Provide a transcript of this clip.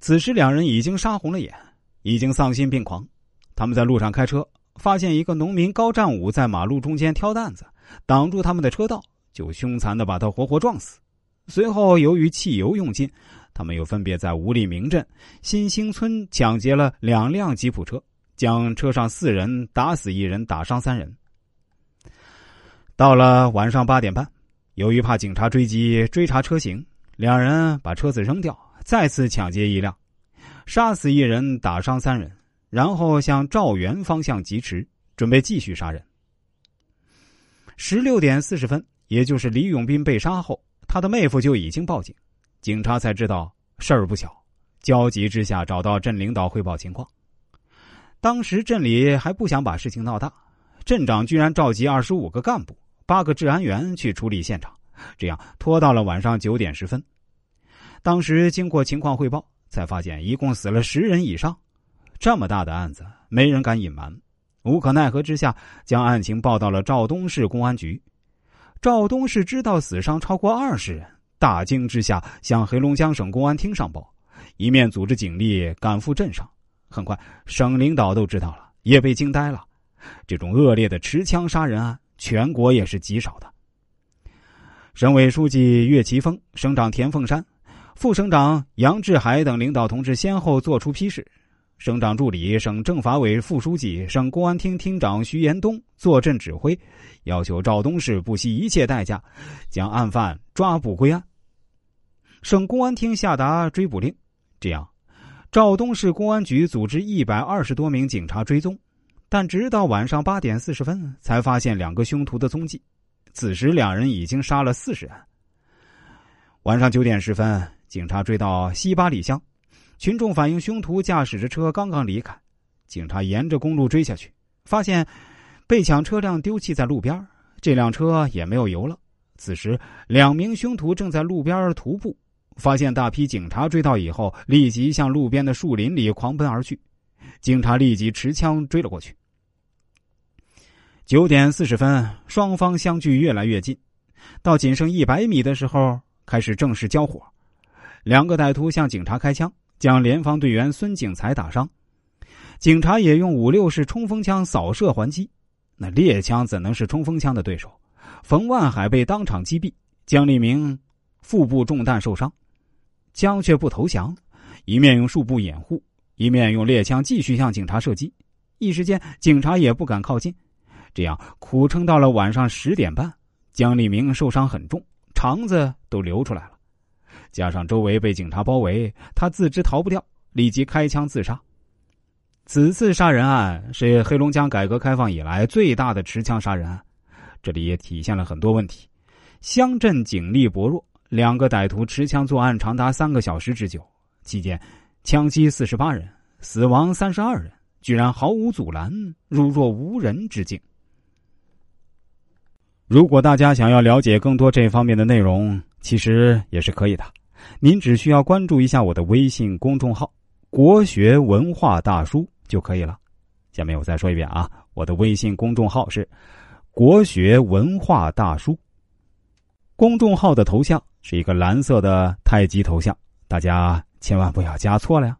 此时两人已经杀红了眼，已经丧心病狂。他们在路上开车，发现一个农民高占武在马路中间挑担子，挡住他们的车道，就凶残的把他活活撞死。随后由于汽油用尽，他们又分别在五里明镇、新兴村抢劫了两辆吉普车，将车上四人打死一人，打伤三人。到了晚上八点半，由于怕警察追击追查车型，两人把车子扔掉，再次抢劫一辆，杀死一人，打伤三人，然后向赵源方向疾驰，准备继续杀人。十六点四十分，也就是李永斌被杀后，他的妹夫就已经报警，警察才知道事儿不小，焦急之下找到镇领导汇报情况。当时镇里还不想把事情闹大，镇长居然召集二十五个干部。八个治安员去处理现场，这样拖到了晚上九点十分。当时经过情况汇报，才发现一共死了十人以上。这么大的案子，没人敢隐瞒。无可奈何之下，将案情报到了赵东市公安局。赵东市知道死伤超过二十人，大惊之下向黑龙江省公安厅上报，一面组织警力赶赴镇上。很快，省领导都知道了，也被惊呆了。这种恶劣的持枪杀人案。全国也是极少的。省委书记岳奇峰、省长田凤山、副省长杨志海等领导同志先后作出批示。省长助理、省政法委副书记、省公安厅厅长徐延东坐镇指挥，要求赵东市不惜一切代价将案犯抓捕归案。省公安厅下达追捕令，这样，赵东市公安局组织一百二十多名警察追踪。但直到晚上八点四十分，才发现两个凶徒的踪迹。此时，两人已经杀了四十人。晚上九点十分，警察追到西八里乡，群众反映凶徒驾驶着车刚刚离开。警察沿着公路追下去，发现被抢车辆丢弃在路边，这辆车也没有油了。此时，两名凶徒正在路边徒步，发现大批警察追到以后，立即向路边的树林里狂奔而去。警察立即持枪追了过去。九点四十分，双方相距越来越近，到仅剩一百米的时候，开始正式交火。两个歹徒向警察开枪，将联防队员孙景才打伤。警察也用五六式冲锋枪扫射还击，那猎枪怎能是冲锋枪的对手？冯万海被当场击毙，姜立明腹部中弹受伤，姜却不投降，一面用树布掩护，一面用猎枪继续向警察射击。一时间，警察也不敢靠近。这样苦撑到了晚上十点半，姜立明受伤很重，肠子都流出来了。加上周围被警察包围，他自知逃不掉，立即开枪自杀。此次杀人案是黑龙江改革开放以来最大的持枪杀人案，这里也体现了很多问题：乡镇警力薄弱，两个歹徒持枪作案长达三个小时之久，期间枪击四十八人，死亡三十二人，居然毫无阻拦，如若无人之境。如果大家想要了解更多这方面的内容，其实也是可以的。您只需要关注一下我的微信公众号“国学文化大叔”就可以了。下面我再说一遍啊，我的微信公众号是“国学文化大叔”。公众号的头像是一个蓝色的太极头像，大家千万不要加错了呀。